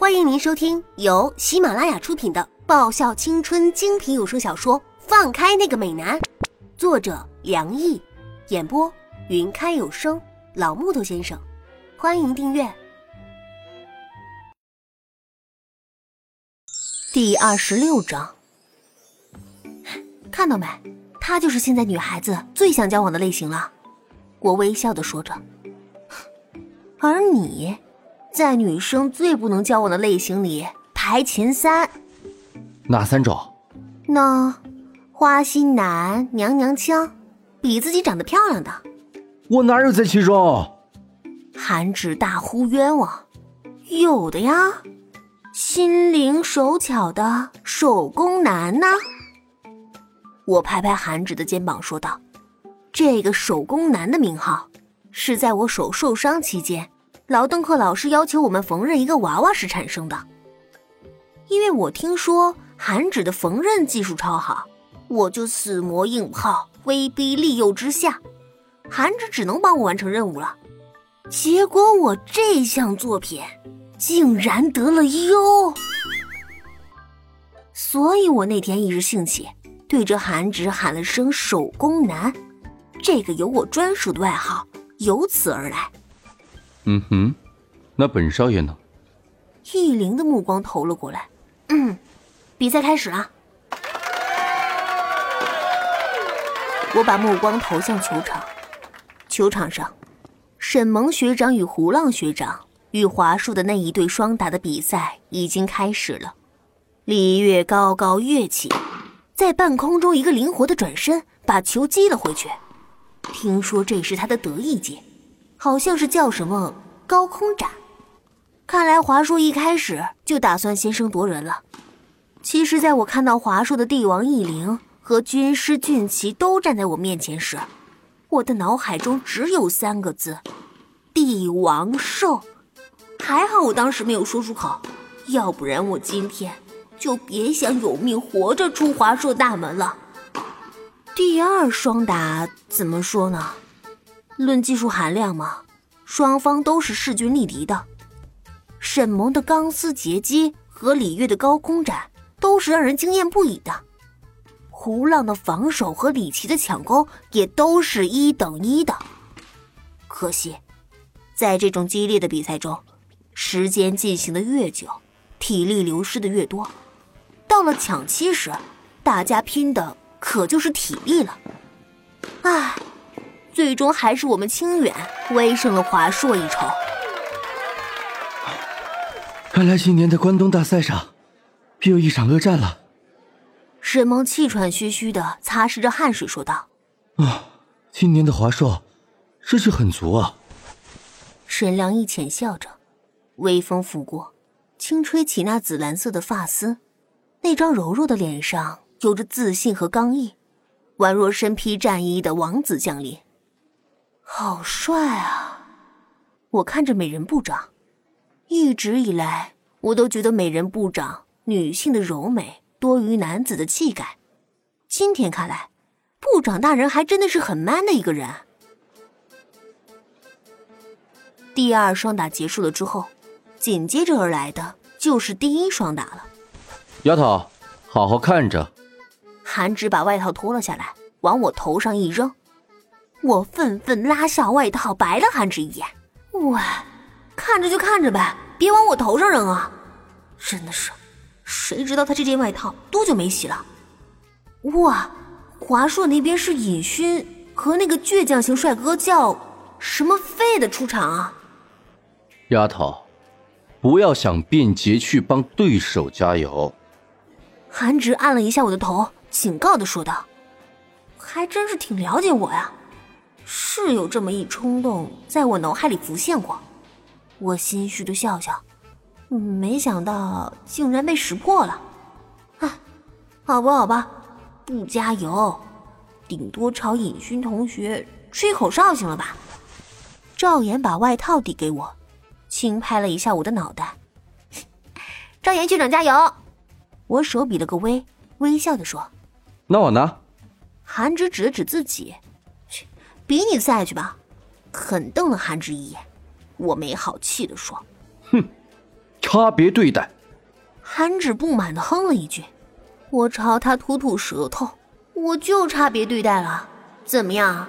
欢迎您收听由喜马拉雅出品的爆笑青春精品有声小说《放开那个美男》，作者梁毅，演播云开有声老木头先生。欢迎订阅。第二十六章，看到没？他就是现在女孩子最想交往的类型了。我微笑的说着，而你。在女生最不能交往的类型里排前三，哪三种？那花心男、娘娘腔，比自己长得漂亮的。我哪有在其中？韩芷大呼冤枉，有的呀。心灵手巧的手工男呢？我拍拍韩芷的肩膀说道：“这个手工男的名号，是在我手受伤期间。”劳登克老师要求我们缝纫一个娃娃时产生的，因为我听说韩纸的缝纫技术超好，我就死磨硬泡，威逼利诱之下，韩纸只能帮我完成任务了。结果我这项作品竟然得了优，所以我那天一时兴起，对着韩纸喊了声“手工男”，这个有我专属的外号由此而来。嗯哼，那本少爷呢？易灵的目光投了过来。嗯，比赛开始了。我把目光投向球场。球场上，沈萌学长与胡浪学长与华硕的那一对双打的比赛已经开始了。李月高高跃起，在半空中一个灵活的转身，把球击了回去。听说这是他的得意技。好像是叫什么高空斩，看来华硕一开始就打算先声夺人了。其实，在我看到华硕的帝王异灵和军师俊奇都站在我面前时，我的脑海中只有三个字：帝王兽。还好我当时没有说出口，要不然我今天就别想有命活着出华硕大门了。第二双打怎么说呢？论技术含量嘛，双方都是势均力敌的。沈萌的钢丝截击和李月的高空斩都是让人惊艳不已的。胡浪的防守和李琦的抢攻也都是一等一的。可惜，在这种激烈的比赛中，时间进行的越久，体力流失的越多。到了抢七时，大家拼的可就是体力了。唉。最终还是我们清远威胜了华硕一筹。看来今年的关东大赛上，必有一场恶战了。沈梦气喘吁吁的擦拭着汗水说道：“啊，今年的华硕，士气很足啊。”沈良一浅笑着，微风拂过，轻吹起那紫蓝色的发丝，那张柔弱的脸上有着自信和刚毅，宛若身披战衣的王子降临。好帅啊！我看着美人部长，一直以来我都觉得美人部长女性的柔美多于男子的气概。今天看来，部长大人还真的是很 man 的一个人。第二双打结束了之后，紧接着而来的就是第一双打了。丫头，好好看着。韩芷把外套脱了下来，往我头上一扔。我愤愤拉下外套，白了韩芷一眼。喂，看着就看着呗，别往我头上扔啊！真的是，谁知道他这件外套多久没洗了？哇，华硕那边是尹勋和那个倔强型帅哥叫什么费的出场啊？丫头，不要想便捷去帮对手加油。韩直按了一下我的头，警告的说道：“还真是挺了解我呀。”是有这么一冲动在我脑海里浮现过，我心虚的笑笑，没想到竟然被识破了。啊，好吧好吧，不加油，顶多朝尹勋同学吹口哨行了吧？赵岩把外套递给我，轻拍了一下我的脑袋。赵岩学长加油！我手比了个微微笑的说：“那我呢？”韩直指了指自己。比你赛去吧！狠瞪了韩志一眼，我没好气的说：“哼，差别对待。韩芷不满的哼了一句，我朝他吐吐舌头，我就差别对待了，怎么样？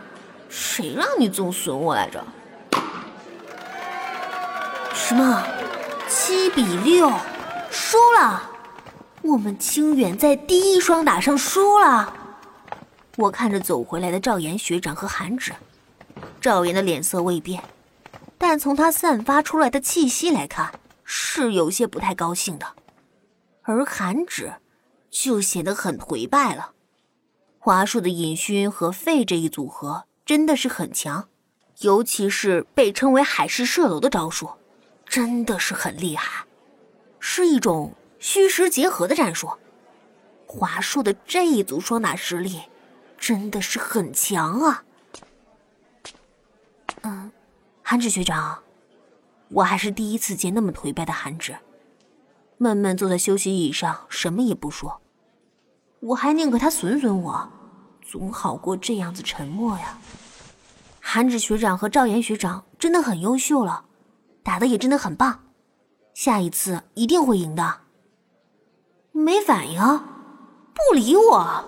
谁让你总损我来着？什么？七比六，输了！我们清远在第一双打上输了。我看着走回来的赵岩学长和韩芷，赵岩的脸色未变，但从他散发出来的气息来看，是有些不太高兴的。而韩芷就显得很颓败了。华硕的尹勋和费这一组合真的是很强，尤其是被称为海市蜃楼的招数。真的是很厉害，是一种虚实结合的战术。华硕的这一组双打实力真的是很强啊！嗯，韩芷学长，我还是第一次见那么颓败的韩芷，闷闷坐在休息椅上，什么也不说。我还宁可他损损我，总好过这样子沉默呀。韩芷学长和赵岩学长真的很优秀了。打的也真的很棒，下一次一定会赢的。没反应，不理我。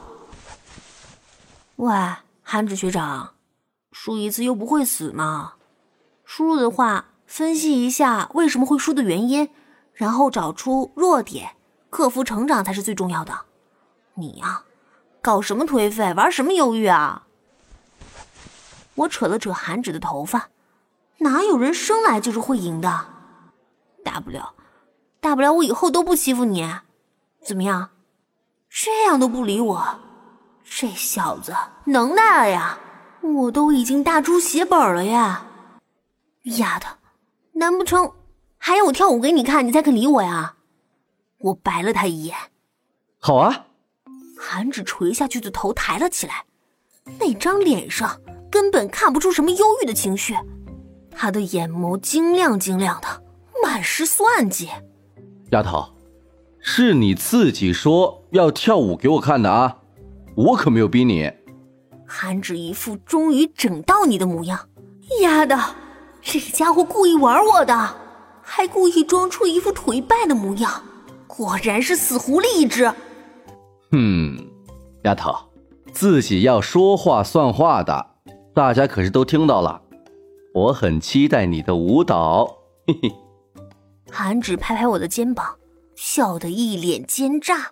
喂，韩芷学长，输一次又不会死吗？输了的话，分析一下为什么会输的原因，然后找出弱点，克服成长才是最重要的。你呀，搞什么颓废，玩什么忧郁啊？我扯了扯韩芷的头发。哪有人生来就是会赢的？大不了，大不了我以后都不欺负你，怎么样？这样都不理我，这小子能耐了呀！我都已经大出血本了呀！丫的，难不成还要我跳舞给你看，你才肯理我呀？我白了他一眼。好啊！韩芷垂下去的头抬了起来，那张脸上根本看不出什么忧郁的情绪。他的眼眸晶亮晶亮的，满是算计。丫头，是你自己说要跳舞给我看的啊，我可没有逼你。韩芷一副终于整到你的模样，丫的，这个家伙故意玩我的，还故意装出一副颓败的模样，果然是死狐狸一只。哼，丫头，自己要说话算话的，大家可是都听到了。我很期待你的舞蹈，嘿嘿。韩芷拍拍我的肩膀，笑得一脸奸诈。